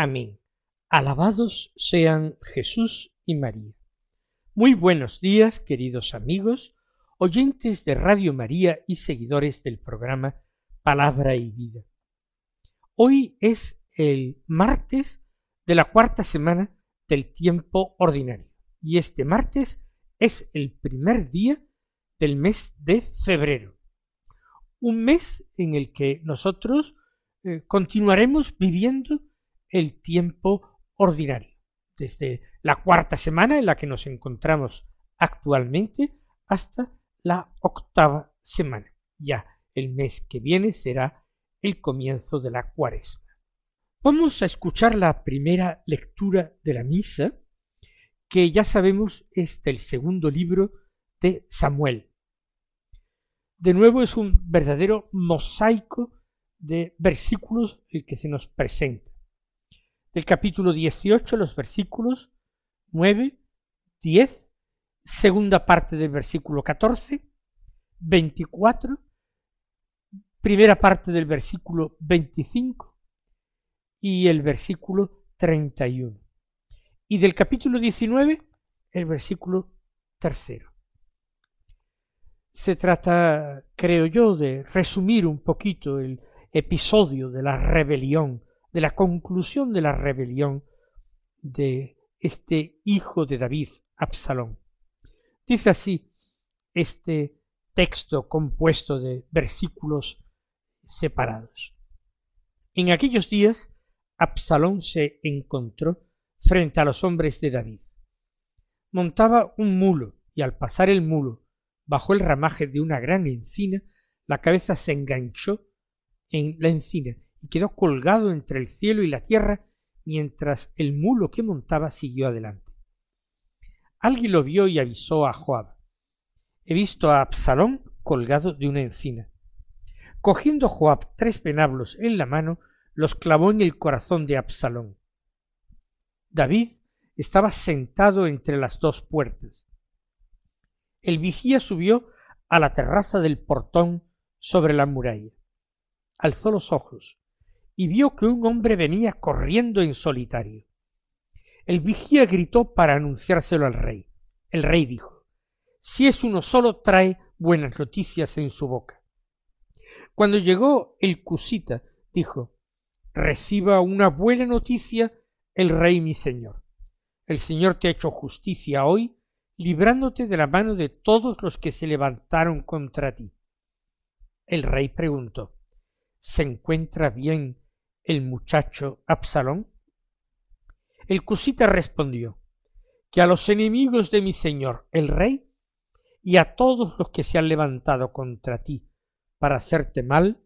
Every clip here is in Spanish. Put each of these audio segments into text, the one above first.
Amén. Alabados sean Jesús y María. Muy buenos días, queridos amigos, oyentes de Radio María y seguidores del programa Palabra y Vida. Hoy es el martes de la cuarta semana del tiempo ordinario y este martes es el primer día del mes de febrero un mes en el que nosotros eh, continuaremos viviendo el tiempo ordinario, desde la cuarta semana en la que nos encontramos actualmente hasta la octava semana. Ya el mes que viene será el comienzo de la cuaresma. Vamos a escuchar la primera lectura de la misa, que ya sabemos es del segundo libro de Samuel, de nuevo es un verdadero mosaico de versículos el que se nos presenta. Del capítulo 18, los versículos 9, 10, segunda parte del versículo 14, 24, primera parte del versículo 25 y el versículo 31. Y del capítulo 19, el versículo tercero. Se trata, creo yo, de resumir un poquito el episodio de la rebelión, de la conclusión de la rebelión de este hijo de David, Absalón. Dice así este texto compuesto de versículos separados. En aquellos días Absalón se encontró frente a los hombres de David. Montaba un mulo y al pasar el mulo bajo el ramaje de una gran encina, la cabeza se enganchó en la encina y quedó colgado entre el cielo y la tierra mientras el mulo que montaba siguió adelante. Alguien lo vio y avisó a Joab. He visto a Absalón colgado de una encina. Cogiendo Joab tres venablos en la mano, los clavó en el corazón de Absalón. David estaba sentado entre las dos puertas. El vigía subió a la terraza del portón sobre la muralla. Alzó los ojos y vio que un hombre venía corriendo en solitario. El vigía gritó para anunciárselo al rey. El rey dijo Si es uno solo trae buenas noticias en su boca. Cuando llegó el cusita, dijo Reciba una buena noticia el rey mi señor. El señor te ha hecho justicia hoy librándote de la mano de todos los que se levantaron contra ti. El rey preguntó ¿Se encuentra bien el muchacho Absalón? El cusita respondió que a los enemigos de mi señor el rey y a todos los que se han levantado contra ti para hacerte mal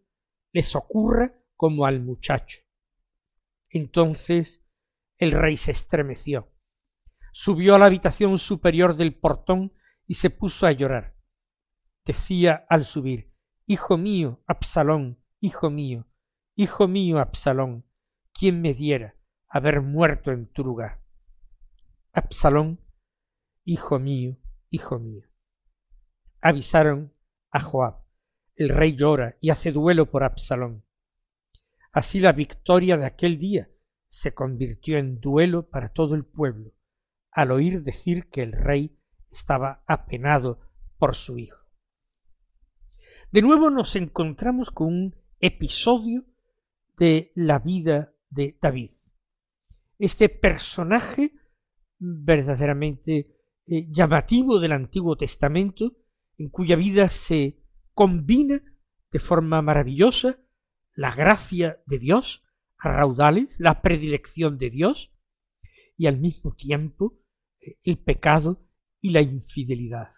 les ocurra como al muchacho. Entonces el rey se estremeció subió a la habitación superior del portón y se puso a llorar. Decía al subir Hijo mío, Absalón, hijo mío, hijo mío, Absalón, ¿quién me diera haber muerto en tu lugar? Absalón, hijo mío, hijo mío. Avisaron a Joab. El rey llora y hace duelo por Absalón. Así la victoria de aquel día se convirtió en duelo para todo el pueblo al oír decir que el rey estaba apenado por su hijo. De nuevo nos encontramos con un episodio de la vida de David. Este personaje verdaderamente eh, llamativo del Antiguo Testamento, en cuya vida se combina de forma maravillosa la gracia de Dios a raudales, la predilección de Dios, y al mismo tiempo el pecado y la infidelidad.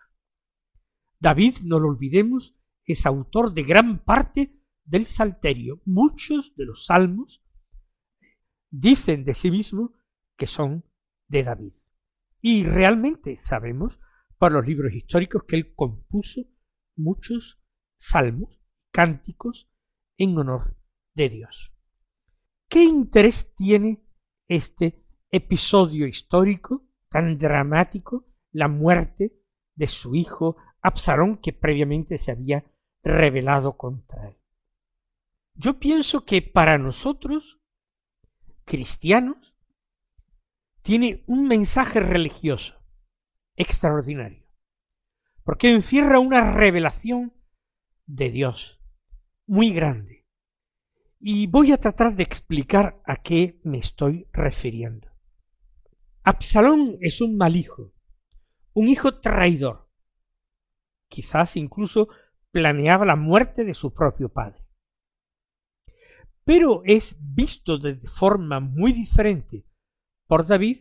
David, no lo olvidemos, es autor de gran parte del Salterio. Muchos de los salmos dicen de sí mismos que son de David. Y realmente sabemos por los libros históricos que él compuso muchos salmos, cánticos en honor de Dios. ¿Qué interés tiene este episodio histórico tan dramático, la muerte de su hijo Absalón que previamente se había rebelado contra él? Yo pienso que para nosotros, cristianos, tiene un mensaje religioso extraordinario, porque encierra una revelación de Dios muy grande. Y voy a tratar de explicar a qué me estoy refiriendo. Absalón es un mal hijo, un hijo traidor. Quizás incluso planeaba la muerte de su propio padre pero es visto de forma muy diferente por David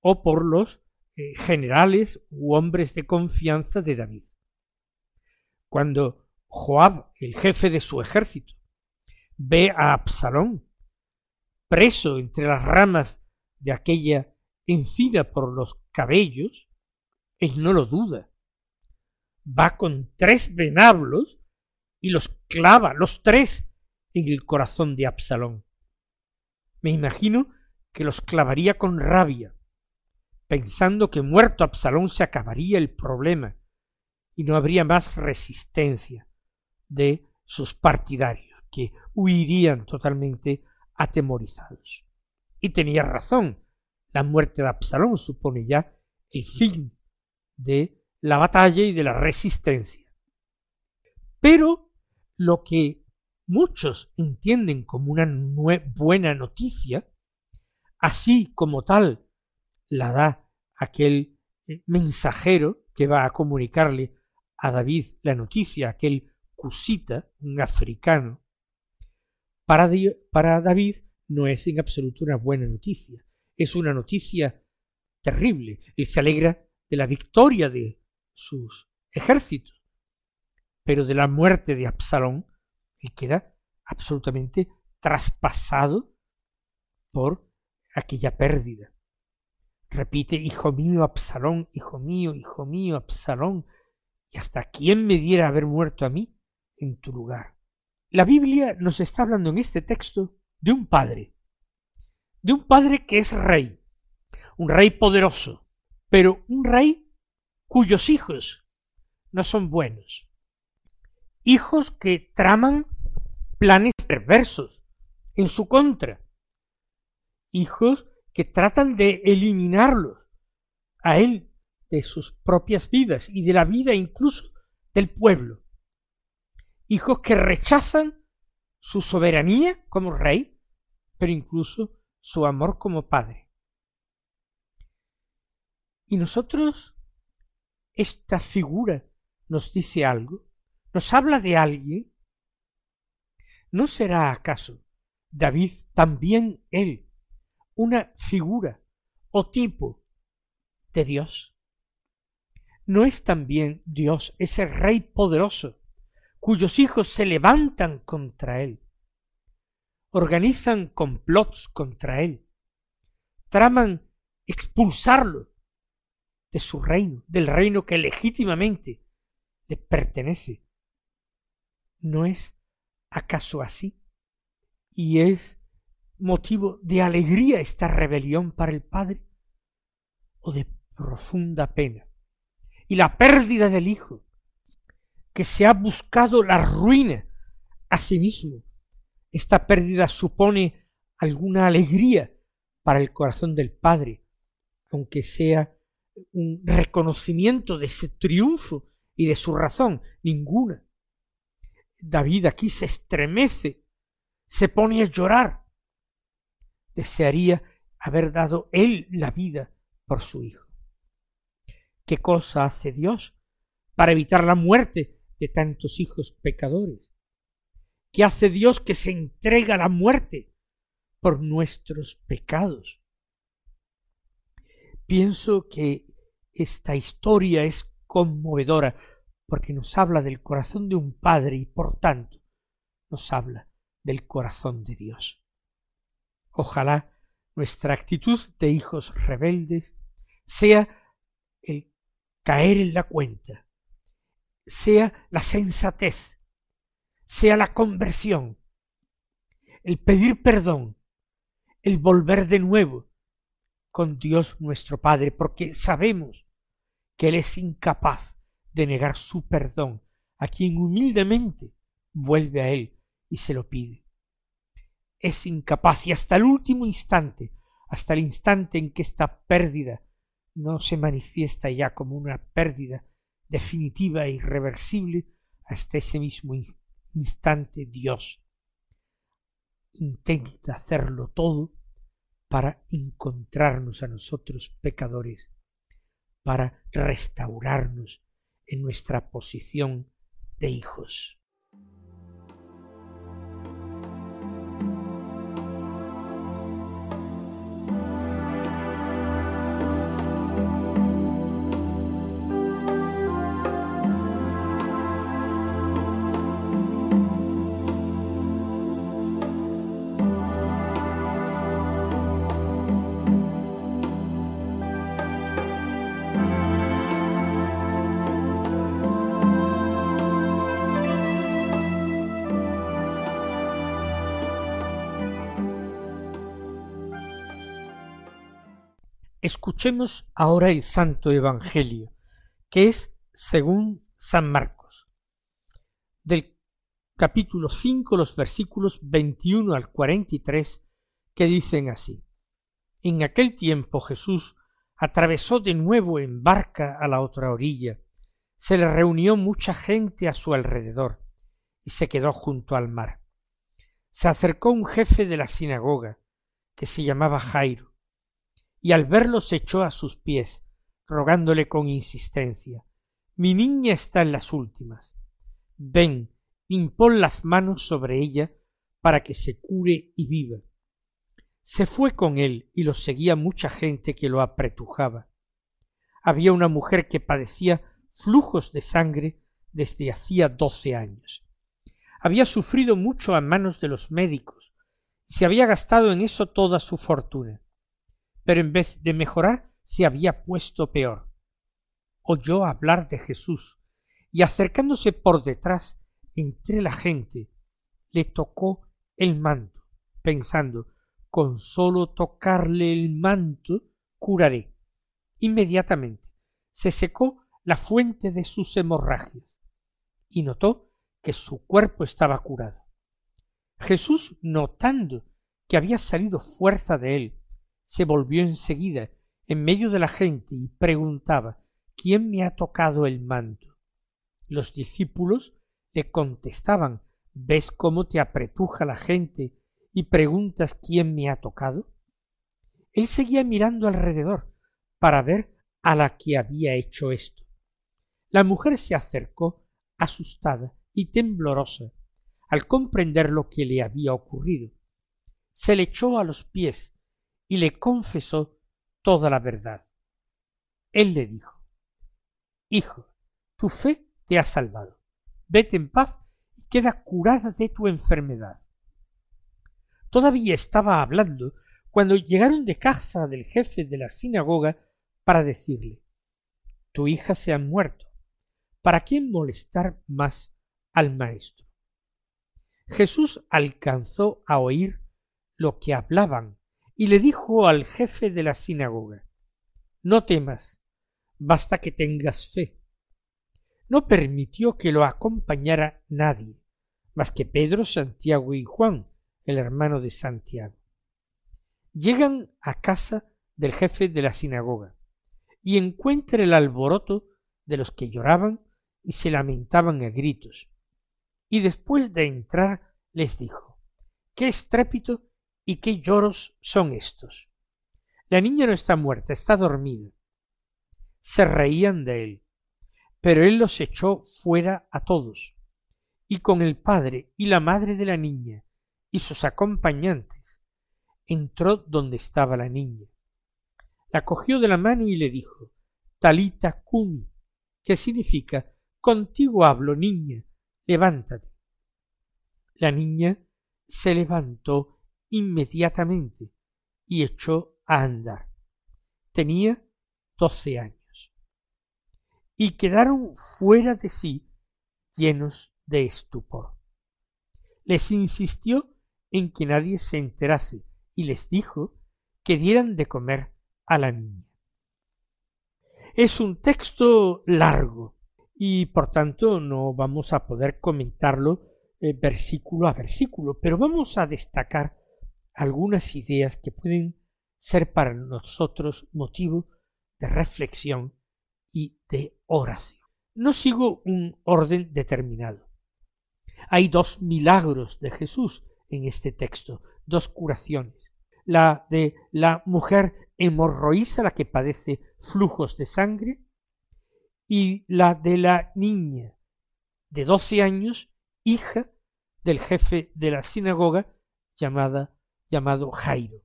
o por los eh, generales u hombres de confianza de David. Cuando Joab, el jefe de su ejército, ve a Absalón preso entre las ramas de aquella encina por los cabellos, él no lo duda. Va con tres venablos y los clava, los tres, en el corazón de Absalón. Me imagino que los clavaría con rabia, pensando que muerto Absalón se acabaría el problema y no habría más resistencia de sus partidarios, que huirían totalmente atemorizados. Y tenía razón, la muerte de Absalón supone ya el fin de la batalla y de la resistencia. Pero lo que muchos entienden como una buena noticia, así como tal la da aquel eh, mensajero que va a comunicarle a David la noticia, aquel cusita, un africano, para, para David no es en absoluto una buena noticia, es una noticia terrible. Él se alegra de la victoria de sus ejércitos, pero de la muerte de Absalón y queda absolutamente traspasado por aquella pérdida. Repite, hijo mío, Absalón, hijo mío, hijo mío, Absalón, y hasta quién me diera haber muerto a mí en tu lugar. La Biblia nos está hablando en este texto de un padre, de un padre que es rey, un rey poderoso, pero un rey cuyos hijos no son buenos, hijos que traman planes perversos en su contra, hijos que tratan de eliminarlos a él de sus propias vidas y de la vida incluso del pueblo, hijos que rechazan su soberanía como rey, pero incluso su amor como padre. Y nosotros, esta figura nos dice algo, nos habla de alguien ¿No será acaso David también él una figura o tipo de Dios? ¿No es también Dios ese Rey poderoso cuyos hijos se levantan contra él, organizan complots contra él, traman expulsarlo de su reino, del reino que legítimamente le pertenece? ¿No es acaso así? ¿Y es motivo de alegría esta rebelión para el Padre? ¿O de profunda pena? Y la pérdida del Hijo, que se ha buscado la ruina a sí mismo. Esta pérdida supone alguna alegría para el corazón del Padre, aunque sea un reconocimiento de ese triunfo y de su razón, ninguna. David aquí se estremece, se pone a llorar. Desearía haber dado él la vida por su hijo. ¿Qué cosa hace Dios para evitar la muerte de tantos hijos pecadores? ¿Qué hace Dios que se entrega a la muerte por nuestros pecados? Pienso que esta historia es conmovedora porque nos habla del corazón de un padre y por tanto nos habla del corazón de Dios. Ojalá nuestra actitud de hijos rebeldes sea el caer en la cuenta, sea la sensatez, sea la conversión, el pedir perdón, el volver de nuevo con Dios nuestro Padre, porque sabemos que Él es incapaz de negar su perdón a quien humildemente vuelve a Él y se lo pide. Es incapaz y hasta el último instante, hasta el instante en que esta pérdida no se manifiesta ya como una pérdida definitiva e irreversible, hasta ese mismo instante Dios intenta hacerlo todo para encontrarnos a nosotros pecadores, para restaurarnos en nuestra posición de hijos. Escuchemos ahora el Santo Evangelio, que es según San Marcos, del capítulo 5, los versículos 21 al 43, que dicen así. En aquel tiempo Jesús atravesó de nuevo en barca a la otra orilla, se le reunió mucha gente a su alrededor, y se quedó junto al mar. Se acercó un jefe de la sinagoga, que se llamaba Jairo, y al verlo se echó a sus pies, rogándole con insistencia Mi niña está en las últimas. Ven, impón las manos sobre ella para que se cure y viva. Se fue con él y lo seguía mucha gente que lo apretujaba. Había una mujer que padecía flujos de sangre desde hacía doce años. Había sufrido mucho a manos de los médicos, y se había gastado en eso toda su fortuna pero en vez de mejorar se había puesto peor. Oyó hablar de Jesús y acercándose por detrás entre la gente le tocó el manto, pensando con sólo tocarle el manto curaré. Inmediatamente se secó la fuente de sus hemorragias y notó que su cuerpo estaba curado. Jesús, notando que había salido fuerza de él se volvió enseguida en medio de la gente y preguntaba ¿Quién me ha tocado el manto? Los discípulos le contestaban ¿Ves cómo te apretuja la gente y preguntas quién me ha tocado? Él seguía mirando alrededor para ver a la que había hecho esto. La mujer se acercó asustada y temblorosa al comprender lo que le había ocurrido. Se le echó a los pies y le confesó toda la verdad. Él le dijo Hijo, tu fe te ha salvado. Vete en paz y queda curada de tu enfermedad. Todavía estaba hablando cuando llegaron de casa del jefe de la sinagoga para decirle Tu hija se ha muerto. ¿Para quién molestar más al maestro? Jesús alcanzó a oír lo que hablaban y le dijo al jefe de la sinagoga No temas, basta que tengas fe. No permitió que lo acompañara nadie, más que Pedro, Santiago y Juan, el hermano de Santiago. Llegan a casa del jefe de la sinagoga y encuentra el alboroto de los que lloraban y se lamentaban a gritos. Y después de entrar les dijo Qué estrépito ¿Y qué lloros son estos? La niña no está muerta, está dormida. Se reían de él, pero él los echó fuera a todos, y con el padre y la madre de la niña y sus acompañantes entró donde estaba la niña. La cogió de la mano y le dijo Talita cumi, que significa Contigo hablo, niña, levántate. La niña se levantó inmediatamente y echó a andar. Tenía doce años. Y quedaron fuera de sí llenos de estupor. Les insistió en que nadie se enterase y les dijo que dieran de comer a la niña. Es un texto largo y por tanto no vamos a poder comentarlo eh, versículo a versículo, pero vamos a destacar algunas ideas que pueden ser para nosotros motivo de reflexión y de oración. No sigo un orden determinado. Hay dos milagros de Jesús en este texto, dos curaciones. La de la mujer hemorroísa, la que padece flujos de sangre, y la de la niña de doce años, hija del jefe de la sinagoga llamada, llamado Jairo.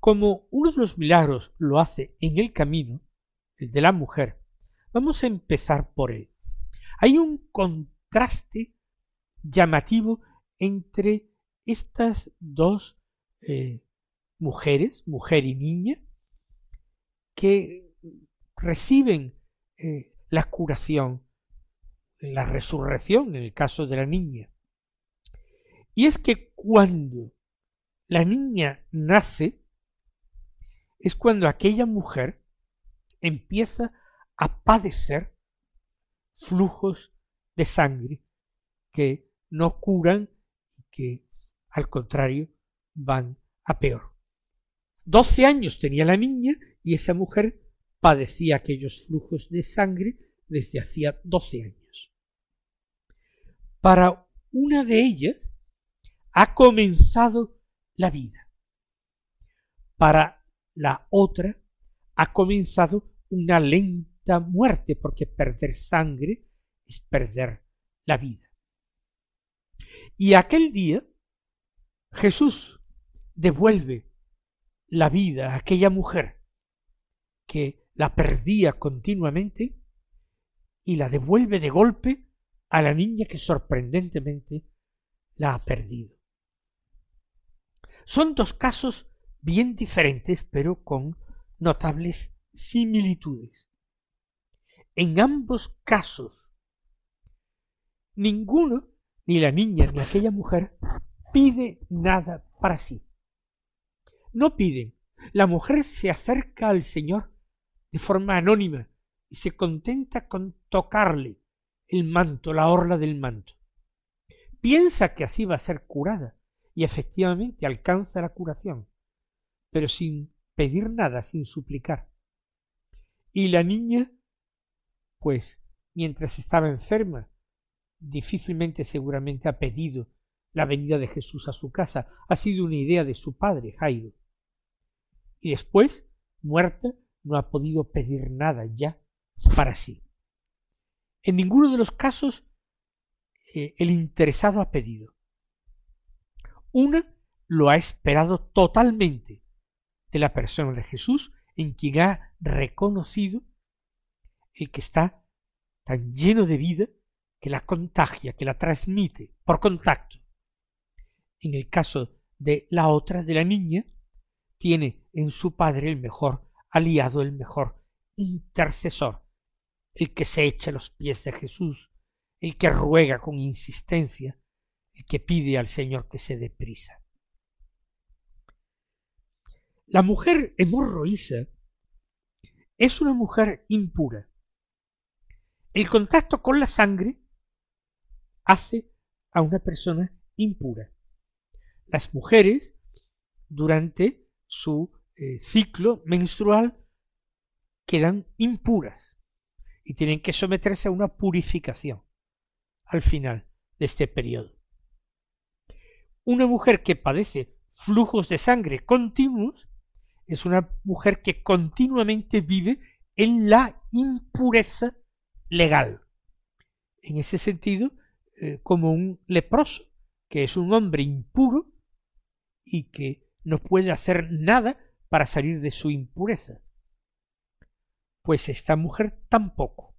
Como uno de los milagros lo hace en el camino, el de la mujer, vamos a empezar por él. Hay un contraste llamativo entre estas dos eh, mujeres, mujer y niña, que reciben eh, la curación, la resurrección en el caso de la niña. Y es que cuando la niña nace, es cuando aquella mujer empieza a padecer flujos de sangre que no curan y que al contrario van a peor. Doce años tenía la niña y esa mujer padecía aquellos flujos de sangre desde hacía doce años. Para una de ellas ha comenzado la vida. Para la otra ha comenzado una lenta muerte, porque perder sangre es perder la vida. Y aquel día Jesús devuelve la vida a aquella mujer que la perdía continuamente y la devuelve de golpe a la niña que sorprendentemente la ha perdido. Son dos casos bien diferentes, pero con notables similitudes. En ambos casos, ninguno, ni la niña ni aquella mujer, pide nada para sí. No piden. La mujer se acerca al Señor de forma anónima y se contenta con tocarle el manto, la orla del manto. Piensa que así va a ser curada, y efectivamente alcanza la curación, pero sin pedir nada, sin suplicar. Y la niña, pues, mientras estaba enferma, difícilmente seguramente ha pedido la venida de Jesús a su casa, ha sido una idea de su padre, Jairo. Y después, muerta, no ha podido pedir nada ya para sí. En ninguno de los casos eh, el interesado ha pedido. Una lo ha esperado totalmente de la persona de Jesús, en quien ha reconocido el que está tan lleno de vida que la contagia, que la transmite por contacto. En el caso de la otra, de la niña, tiene en su padre el mejor aliado, el mejor intercesor, el que se echa a los pies de Jesús, el que ruega con insistencia, el que pide al Señor que se dé prisa. La mujer hemorroísa es una mujer impura. El contacto con la sangre hace a una persona impura. Las mujeres, durante su eh, ciclo menstrual, quedan impuras y tienen que someterse a una purificación al final de este periodo. Una mujer que padece flujos de sangre continuos es una mujer que continuamente vive en la impureza legal. En ese sentido, eh, como un leproso, que es un hombre impuro y que no puede hacer nada para salir de su impureza. Pues esta mujer tampoco.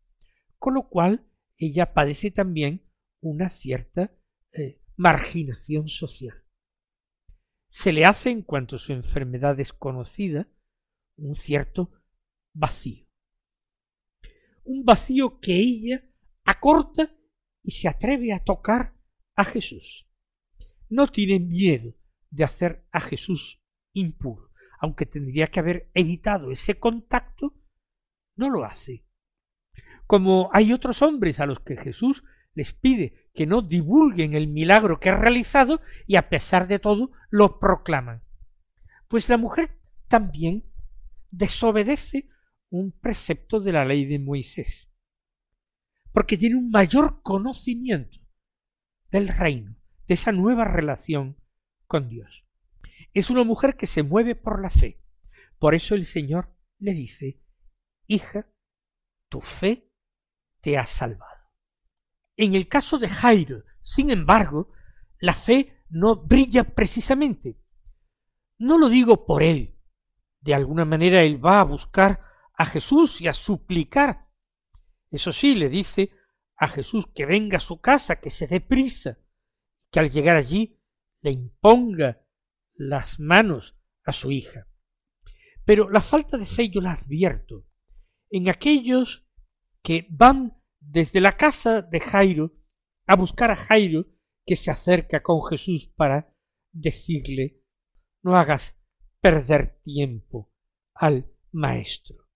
Con lo cual ella padece también una cierta eh, marginación social. se le hace, en cuanto su enfermedad es conocida, un cierto vacío. Un vacío que ella acorta y se atreve a tocar a Jesús. No tiene miedo de hacer a Jesús impuro, aunque tendría que haber evitado ese contacto, no lo hace. Como hay otros hombres a los que Jesús les pide que no divulguen el milagro que ha realizado y a pesar de todo lo proclaman. Pues la mujer también desobedece un precepto de la ley de Moisés, porque tiene un mayor conocimiento del reino, de esa nueva relación con Dios. Es una mujer que se mueve por la fe. Por eso el Señor le dice, hija, tu fe te ha salvado. En el caso de Jairo, sin embargo, la fe no brilla precisamente. No lo digo por él. De alguna manera él va a buscar a Jesús y a suplicar. Eso sí, le dice a Jesús que venga a su casa, que se dé prisa, que al llegar allí le imponga las manos a su hija. Pero la falta de fe yo la advierto en aquellos que van desde la casa de Jairo a buscar a Jairo que se acerca con Jesús para decirle no hagas perder tiempo al maestro.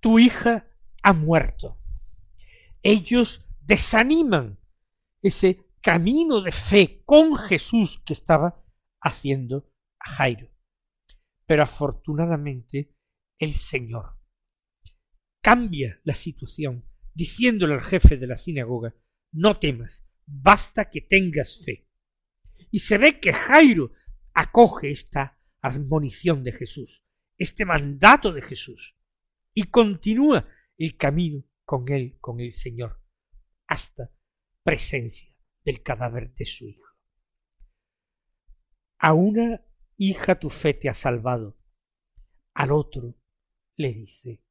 Tu hija ha muerto. Ellos desaniman ese camino de fe con Jesús que estaba haciendo Jairo. Pero afortunadamente el Señor cambia la situación diciéndole al jefe de la sinagoga no temas, basta que tengas fe. Y se ve que Jairo acoge esta admonición de Jesús, este mandato de Jesús, y continúa el camino con él, con el Señor, hasta presencia del cadáver de su hijo. A una hija tu fe te ha salvado, al otro le dice,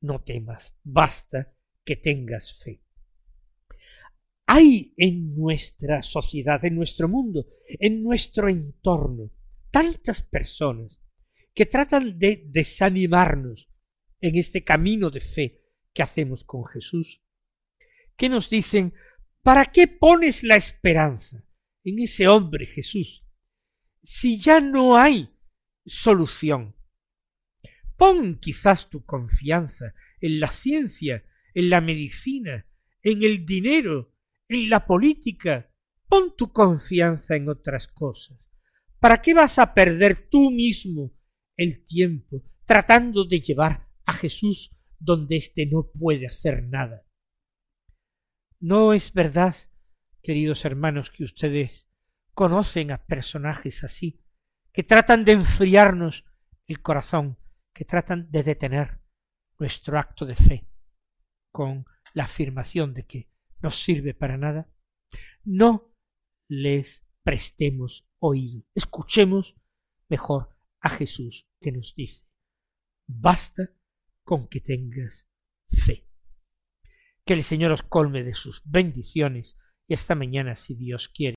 no temas, basta que tengas fe. Hay en nuestra sociedad, en nuestro mundo, en nuestro entorno, tantas personas que tratan de desanimarnos en este camino de fe que hacemos con Jesús, que nos dicen, ¿para qué pones la esperanza en ese hombre Jesús si ya no hay solución? Pon quizás tu confianza en la ciencia en la medicina, en el dinero, en la política. Pon tu confianza en otras cosas. ¿Para qué vas a perder tú mismo el tiempo tratando de llevar a Jesús donde éste no puede hacer nada? No es verdad, queridos hermanos, que ustedes conocen a personajes así, que tratan de enfriarnos el corazón, que tratan de detener nuestro acto de fe con la afirmación de que no sirve para nada, no les prestemos oído. Escuchemos mejor a Jesús que nos dice, basta con que tengas fe. Que el Señor os colme de sus bendiciones y esta mañana, si Dios quiere.